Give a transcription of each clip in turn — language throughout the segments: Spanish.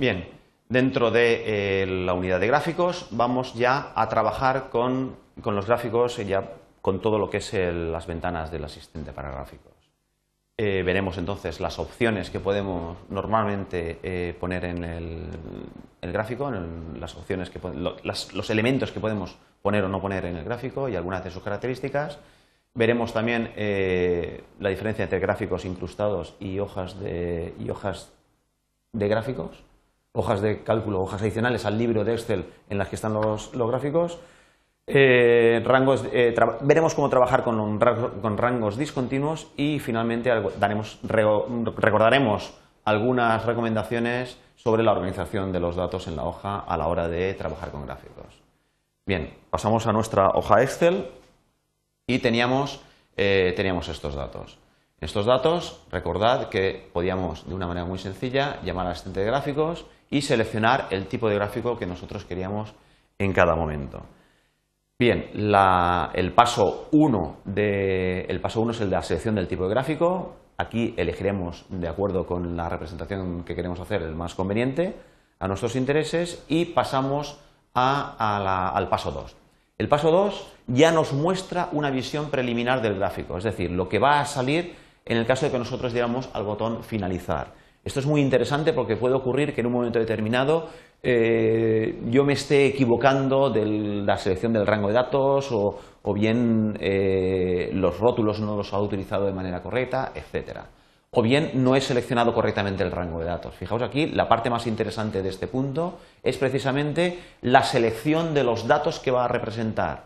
Bien, dentro de eh, la unidad de gráficos vamos ya a trabajar con, los gráficos, y ya con todo lo que es las ventanas del asistente para gráficos. Eh, veremos entonces las opciones que podemos normalmente eh, poner en el, gráfico, las opciones que, los elementos que podemos poner o no poner en el gráfico y algunas de sus características. Veremos también la diferencia entre gráficos incrustados y hojas de, y hojas de gráficos, hojas de cálculo, hojas adicionales al libro de Excel en las que están los gráficos. Eh, rangos, eh, veremos cómo trabajar con, rangos discontinuos y finalmente recordaremos algunas recomendaciones sobre la organización de los datos en la hoja a la hora de trabajar con gráficos. Bien, pasamos a nuestra hoja Excel y teníamos, eh, teníamos estos datos. Estos datos, recordad que podíamos de una manera muy sencilla llamar al asistente de gráficos y seleccionar el tipo de gráfico que nosotros queríamos en cada momento. Bien, el paso 1 el paso uno es el de la selección del tipo de gráfico. Aquí elegiremos, de acuerdo con la representación que queremos hacer, el más conveniente a nuestros intereses y pasamos al paso 2. El paso 2 ya nos muestra una visión preliminar del gráfico, es decir, lo que va a salir en el caso de que nosotros diéramos al botón finalizar. Esto es muy interesante porque puede ocurrir que en un momento determinado eh, yo me esté equivocando de la selección del rango de datos o, bien eh, los rótulos no los ha utilizado de manera correcta, etcétera. O bien no he seleccionado correctamente el rango de datos. Fijaos aquí, la parte más interesante de este punto es precisamente la selección de los datos que va a representar.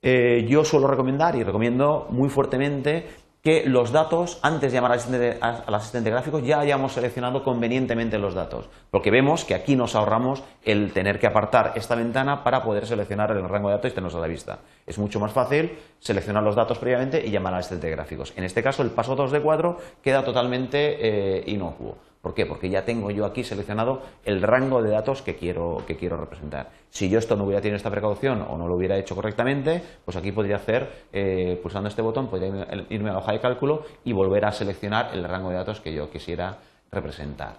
Eh, yo suelo recomendar y recomiendo muy fuertemente que los datos, antes de llamar al asistente, al gráfico, ya hayamos seleccionado convenientemente los datos, porque vemos que aquí nos ahorramos el tener que apartar esta ventana para poder seleccionar el rango de datos y tenerlos a la vista. Es mucho más fácil seleccionar los datos previamente y llamar al asistente de gráficos. En este caso, el paso 2 de 4 queda totalmente eh, inocuo. ¿Por qué? Porque ya tengo yo aquí seleccionado el rango de datos que quiero, que quiero representar. Si yo esto no hubiera tenido esta precaución o no lo hubiera hecho correctamente, pues aquí podría hacer, eh, pulsando este botón, podría irme a la hoja de cálculo y volver a seleccionar el rango de datos que yo quisiera representar.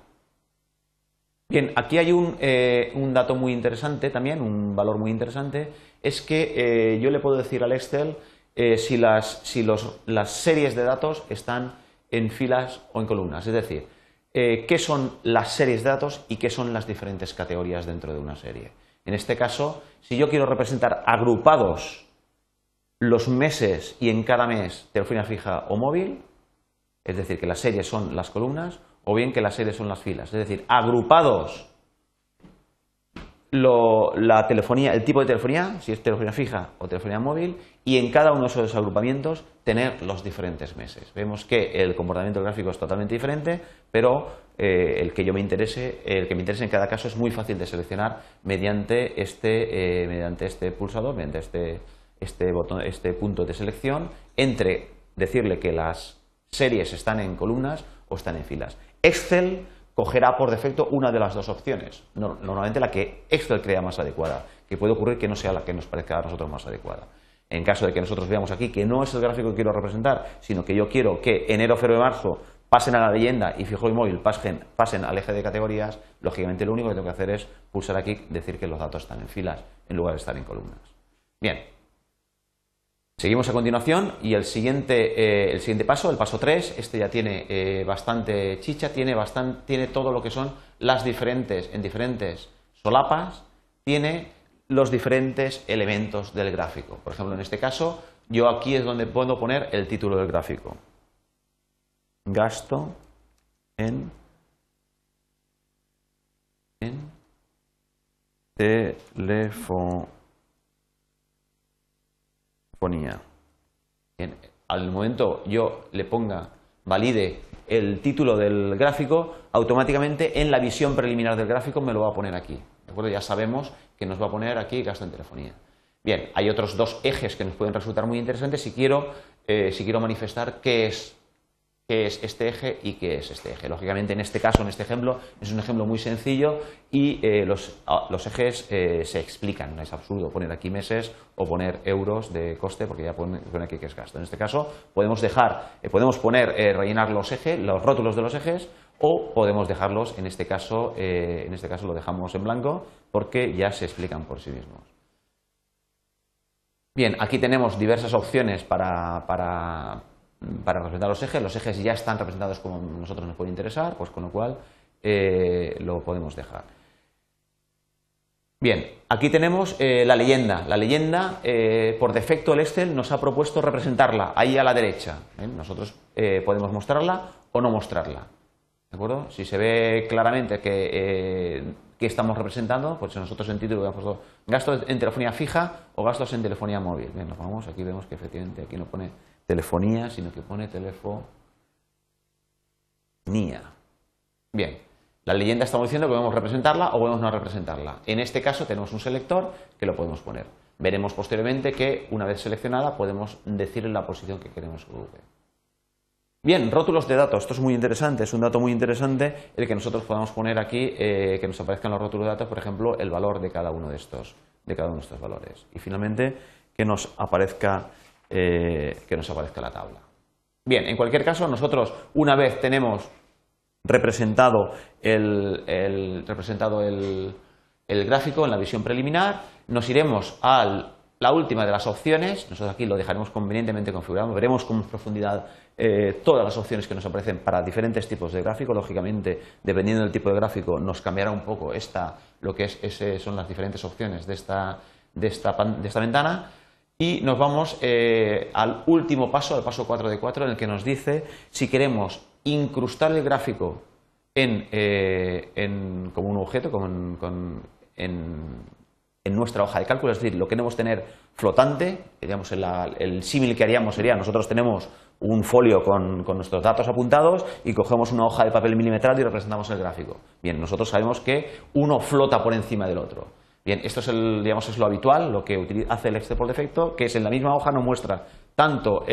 Bien, aquí hay un, eh, dato muy interesante también, un valor muy interesante, es que eh, yo le puedo decir al Excel si, las, si las series de datos están en filas o en columnas. Es decir, eh, qué son las series de datos y qué son las diferentes categorías dentro de una serie. En este caso, si yo quiero representar agrupados los meses y en cada mes telefonía fija o móvil, es decir, que las series son las columnas, o bien que las series son las filas, es decir, agrupados la telefonía, el tipo de telefonía, si es telefonía fija o telefonía móvil, y en cada uno de esos agrupamientos tener los diferentes meses. Vemos que el comportamiento gráfico es totalmente diferente, pero eh, el que yo me interese, el que me interese en cada caso es muy fácil de seleccionar mediante este, eh, mediante este pulsador, mediante este, este, botón, este punto de selección, entre decirle que las series están en columnas o están en filas. Excel cogerá por defecto una de las dos opciones, normalmente la que Excel crea más adecuada, que puede ocurrir que no sea la que nos parezca a nosotros más adecuada. En caso de que nosotros veamos aquí que no es el gráfico que quiero representar, sino que yo quiero que enero, febrero y marzo pasen a la leyenda y fijo y móvil pasen, pasen al eje de categorías, lógicamente lo único que tengo que hacer es pulsar aquí, decir que los datos están en filas en lugar de estar en columnas. Bien, Seguimos a continuación y el siguiente, eh, el siguiente paso, el paso 3, este ya tiene eh, bastante chicha, tiene, bastante, tiene todo lo que son las diferentes, en diferentes solapas, tiene los diferentes elementos del gráfico. Por ejemplo, en este caso, yo aquí es donde puedo poner el título del gráfico. Gasto en, en teléfono ponía. al momento yo le ponga, valide el título del gráfico, automáticamente en la visión preliminar del gráfico me lo va a poner aquí. ¿De acuerdo? Ya sabemos que nos va a poner aquí gasto en telefonía. Bien, hay otros dos ejes que nos pueden resultar muy interesantes si quiero, eh, si quiero manifestar qué es qué es este eje y qué es este eje. Lógicamente, en este caso, en este ejemplo, es un ejemplo muy sencillo y eh, los, ejes eh, se explican. Es absurdo poner aquí meses o poner euros de coste porque ya pone, aquí que es gasto. En este caso, podemos dejar, eh, podemos poner, rellenar los ejes, los rótulos de los ejes o podemos dejarlos, en este caso, en este caso lo dejamos en blanco porque ya se explican por sí mismos. Bien, aquí tenemos diversas opciones para, representar los ejes. Los ejes ya están representados como nosotros nos puede interesar, pues con lo cual eh, lo podemos dejar. Bien, aquí tenemos eh, la leyenda. La leyenda, por defecto el Excel nos ha propuesto representarla ahí a la derecha. Nosotros podemos mostrarla o no mostrarla. ¿De acuerdo? Si se ve claramente que, eh, estamos representando, pues nosotros en título hemos puesto gastos en telefonía fija o gastos en telefonía móvil. Bien, nos vamos, aquí vemos que efectivamente aquí no pone telefonía, sino que pone telefonía. Bien, la leyenda estamos diciendo que podemos representarla o podemos no representarla. En este caso tenemos un selector que lo podemos poner. Veremos posteriormente que una vez seleccionada podemos decirle la posición que queremos que ocupe. Bien, rótulos de datos. Esto es muy interesante, es un dato muy interesante el que nosotros podamos poner aquí, eh, que nos aparezcan los rótulos de datos, por ejemplo, el valor de cada uno de estos, de cada uno de estos valores. Y finalmente, que nos aparezca, eh, que nos aparezca la tabla. Bien, en cualquier caso, nosotros una vez tenemos representado el, representado el, gráfico en la visión preliminar, nos iremos a la última de las opciones, nosotros aquí lo dejaremos convenientemente configurado, veremos con profundidad eh, todas las opciones que nos aparecen para diferentes tipos de gráfico. Lógicamente, dependiendo del tipo de gráfico, nos cambiará un poco esta, lo que es, son las diferentes opciones de esta, de esta, de esta ventana. Y nos vamos eh, al último paso, al paso 4 de 4, en el que nos dice si queremos incrustar el gráfico en, eh, como un objeto, como en, nuestra hoja de cálculo, es decir, lo queremos tener flotante, digamos, el, símil que haríamos sería, nosotros tenemos un folio con, nuestros datos apuntados y cogemos una hoja de papel milimetrado y representamos el gráfico. Bien, nosotros sabemos que uno flota por encima del otro. Bien, esto es, lo habitual, lo que hace el Excel por defecto, que es en la misma hoja nos muestra tanto,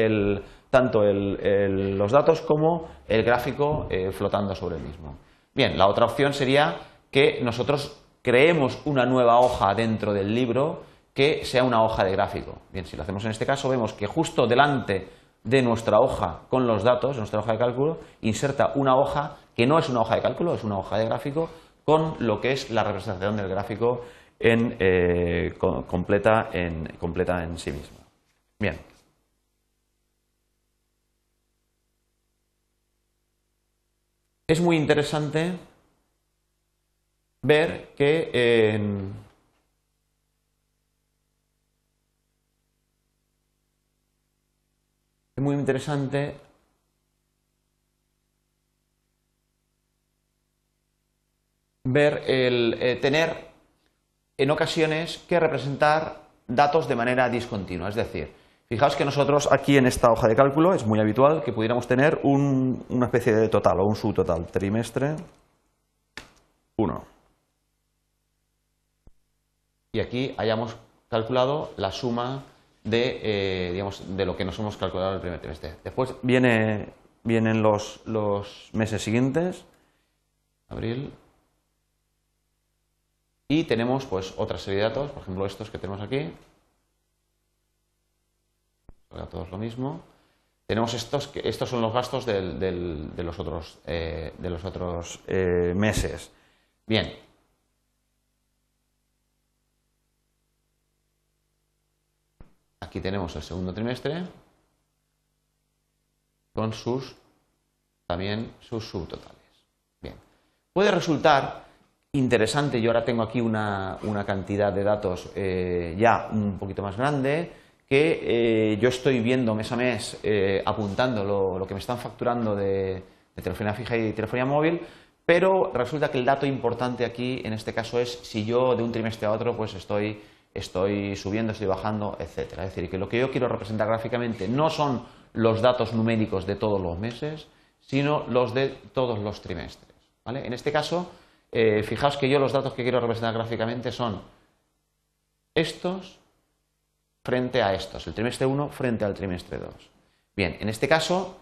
los datos como el gráfico eh, flotando sobre el mismo. Bien, la otra opción sería que nosotros creemos una nueva hoja dentro del libro que sea una hoja de gráfico. Bien, si lo hacemos en este caso, vemos que justo delante de nuestra hoja con los datos, nuestra hoja de cálculo, inserta una hoja que no es una hoja de cálculo, es una hoja de gráfico con lo que es la representación del gráfico en, eh, completa, en, completa en sí misma. Bien. Es muy interesante ver que en es muy interesante ver el eh, tener en ocasiones que representar datos de manera discontinua. Es decir, fijaos que nosotros aquí en esta hoja de cálculo es muy habitual que pudiéramos tener una especie de total o un subtotal. Trimestre 1. Y aquí hayamos calculado la suma de, eh, digamos, de lo que nos hemos calculado en el primer trimestre. Después viene, vienen los, los meses siguientes, abril, y tenemos pues otra serie de datos, por ejemplo estos que tenemos aquí, todos lo mismo. Tenemos estos, que estos son los gastos del, de los otros, eh, de los otros eh, meses. Bien, Aquí tenemos el segundo trimestre con sus también sus subtotales. Bien. Puede resultar interesante, yo ahora tengo aquí una, cantidad de datos eh, ya un poquito más grande, que eh, yo estoy viendo mes a mes eh, apuntando lo, que me están facturando de, de telefonía fija y telefonía móvil, pero resulta que el dato importante aquí en este caso es si yo de un trimestre a otro pues estoy estoy subiendo, estoy bajando, etcétera. Es decir, que lo que yo quiero representar gráficamente no son los datos numéricos de todos los meses, sino los de todos los trimestres. En este caso, eh, fijaos que yo los datos que quiero representar gráficamente son estos frente a estos, el trimestre 1 frente al trimestre 2. Bien, en este caso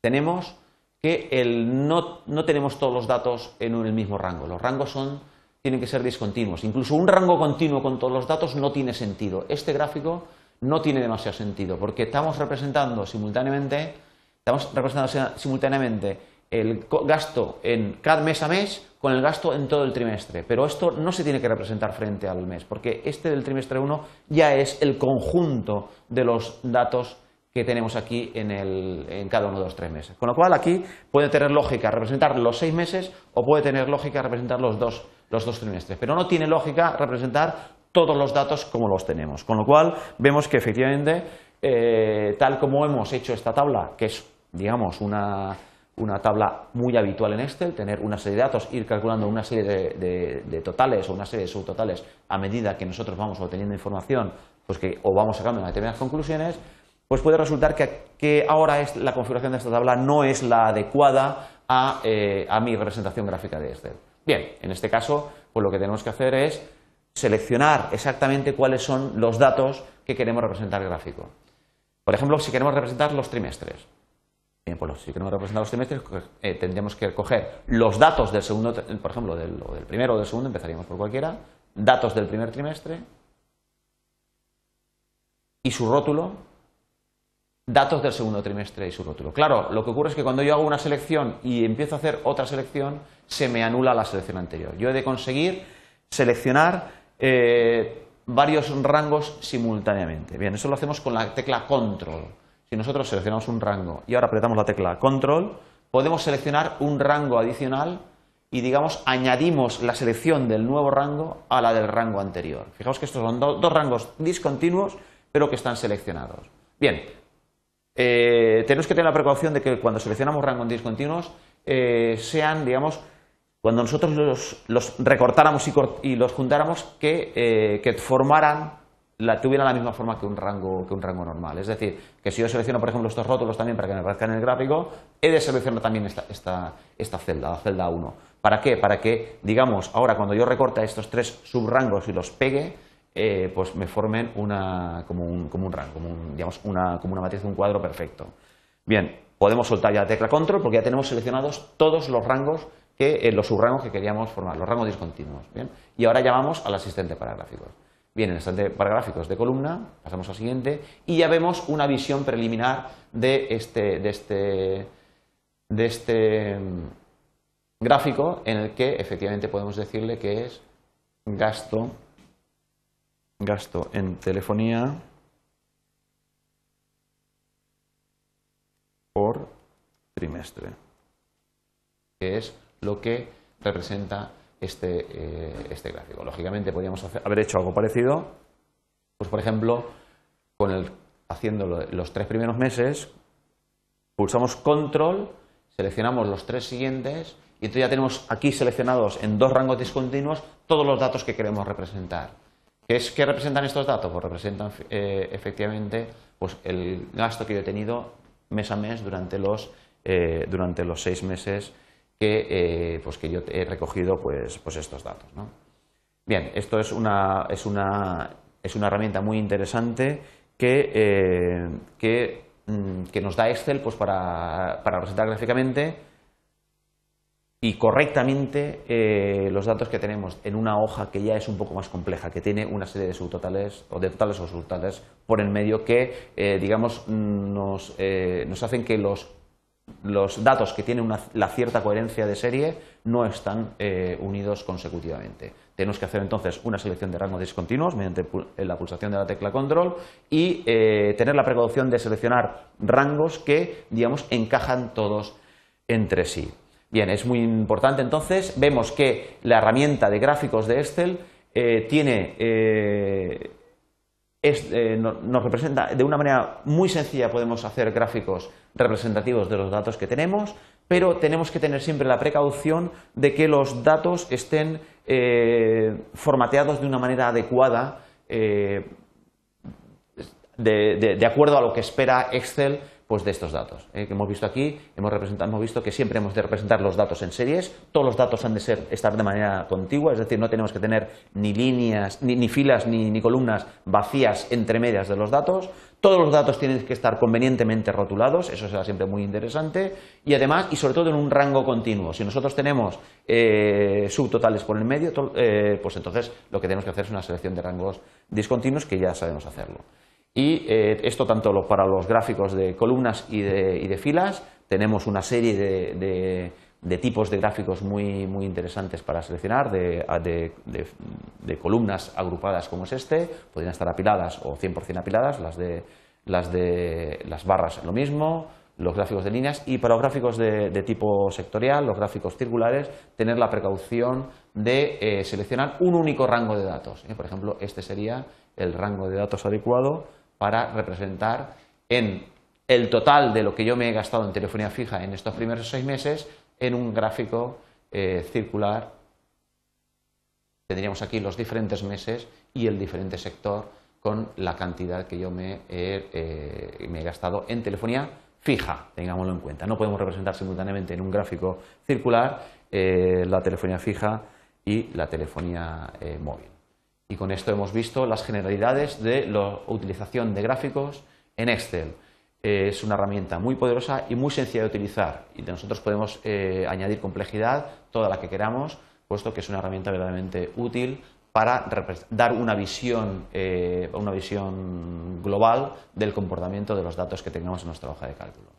tenemos que no, no tenemos todos los datos en el mismo rango. Los rangos son tienen que ser discontinuos. Incluso un rango continuo con todos los datos no tiene sentido. Este gráfico no tiene demasiado sentido porque estamos representando simultáneamente, estamos representando simultáneamente el gasto en cada mes a mes con el gasto en todo el trimestre. Pero esto no se tiene que representar frente al mes, porque este del trimestre 1 ya es el conjunto de los datos que tenemos aquí en, cada uno de los tres meses. Con lo cual aquí puede tener lógica representar los seis meses o puede tener lógica representar los dos, trimestres, pero no tiene lógica representar todos los datos como los tenemos. Con lo cual vemos que efectivamente, eh, tal como hemos hecho esta tabla, que es digamos una, tabla muy habitual en Excel, tener una serie de datos, ir calculando una serie de, totales o una serie de subtotales a medida que nosotros vamos obteniendo información pues que, o vamos sacando determinadas conclusiones, pues puede resultar que, ahora la configuración de esta tabla no es la adecuada eh, a, mi representación gráfica de Excel. Bien, en este caso, pues lo que tenemos que hacer es seleccionar exactamente cuáles son los datos que queremos representar gráfico. Por ejemplo, si queremos representar los trimestres. Pues si queremos representar los trimestres, eh, tendríamos que coger los datos del segundo, por ejemplo, del, del primero o del segundo, empezaríamos por cualquiera, datos del primer trimestre y su rótulo datos del segundo trimestre y su rótulo. Claro, lo que ocurre es que cuando yo hago una selección y empiezo a hacer otra selección, se me anula la selección anterior. Yo he de conseguir seleccionar eh, varios rangos simultáneamente. Bien, eso lo hacemos con la tecla Control. Si nosotros seleccionamos un rango y ahora apretamos la tecla Control, podemos seleccionar un rango adicional y, digamos, añadimos la selección del nuevo rango a la del rango anterior. Fijaos que estos son dos rangos discontinuos, pero que están seleccionados. Bien, eh, tenemos que tener la precaución de que cuando seleccionamos rangos discontinuos eh, sean, digamos, cuando nosotros los, recortáramos y, los juntáramos, que, eh, formaran, la, tuvieran la misma forma que un, rango, que un rango normal. Es decir, que si yo selecciono, por ejemplo, estos rótulos también para que me aparezcan en el gráfico, he de seleccionar también esta, esta, esta celda, la celda 1. ¿Para qué? Para que, digamos, ahora cuando yo recorte estos tres subrangos y los pegue, eh, pues me formen una, como, un, como un rango, como, digamos, una, como una matriz, un cuadro perfecto. Bien, podemos soltar ya la tecla control porque ya tenemos seleccionados todos los rangos, que, eh, los subrangos que queríamos formar, los rangos discontinuos. Bien, y ahora llamamos al asistente para gráficos. Bien, en el asistente para gráficos de columna, pasamos al siguiente, y ya vemos una visión preliminar de este, de este, de este mm, gráfico en el que efectivamente podemos decirle que es gasto gasto en telefonía por trimestre, que es lo que representa este, eh, este gráfico. Lógicamente podríamos haber hecho algo parecido, pues por ejemplo, con el, haciendo los tres primeros meses, pulsamos control, seleccionamos los tres siguientes y entonces ya tenemos aquí seleccionados en dos rangos discontinuos todos los datos que queremos representar. ¿Qué, representan estos datos? Pues representan eh, efectivamente pues, el gasto que yo he tenido mes a mes durante los, eh, durante los seis meses que, eh, pues, que yo he recogido pues, pues estos datos. Bien, esto es una, es, una, es una herramienta muy interesante que, que, mm, que nos da Excel pues, para, para representar gráficamente y correctamente eh, los datos que tenemos en una hoja que ya es un poco más compleja, que tiene una serie de subtotales o de totales o subtotales por el medio que, eh, digamos, nos, eh, nos, hacen que los, los datos que tienen una, la cierta coherencia de serie no están unidos consecutivamente. Tenemos que hacer entonces una selección de rangos discontinuos mediante la pulsación de la tecla control y tener la precaución de seleccionar rangos que, digamos, encajan todos entre sí. Bien, es muy importante entonces. Vemos que la herramienta de gráficos de Excel eh, tiene, eh, eh, nos representa de una manera muy sencilla, podemos hacer gráficos representativos de los datos que tenemos, pero tenemos que tener siempre la precaución de que los datos estén formateados de una manera adecuada, de acuerdo a lo que espera Excel pues de estos datos eh, que hemos visto aquí. Hemos, hemos, visto que siempre hemos de representar los datos en series. Todos los datos han de ser, estar de manera contigua, es decir, no tenemos que tener ni líneas, ni, filas, ni, columnas vacías entre medias de los datos. Todos los datos tienen que estar convenientemente rotulados, eso será siempre muy interesante. Y además, y sobre todo en un rango continuo. Si nosotros tenemos eh, subtotales por el medio, eh, pues entonces lo que tenemos que hacer es una selección de rangos discontinuos que ya sabemos hacerlo. Y eh, esto tanto para los gráficos de columnas y de, filas, tenemos una serie de, de, tipos de gráficos muy, interesantes para seleccionar, de, de, columnas agrupadas como es este, podrían estar apiladas o 100% apiladas, las de, las de las barras lo mismo, los gráficos de líneas y para los gráficos de, tipo sectorial, los gráficos circulares, tener la precaución de eh, seleccionar un único rango de datos. ¿eh? Por ejemplo, este sería el rango de datos adecuado para representar en el total de lo que yo me he gastado en telefonía fija en estos primeros seis meses en un gráfico eh, circular. Tendríamos aquí los diferentes meses y el diferente sector con la cantidad que yo me he gastado en telefonía fija, tengámoslo en cuenta. No podemos representar simultáneamente en un gráfico circular eh, la telefonía fija y la telefonía eh, móvil. Y con esto hemos visto las generalidades de la utilización de gráficos en Excel. Eh, es una herramienta muy poderosa y muy sencilla de utilizar y nosotros podemos añadir complejidad toda la que queramos, puesto que es una herramienta verdaderamente útil para dar una visión, eh, una visión global del comportamiento de los datos que tengamos en nuestra hoja de cálculo.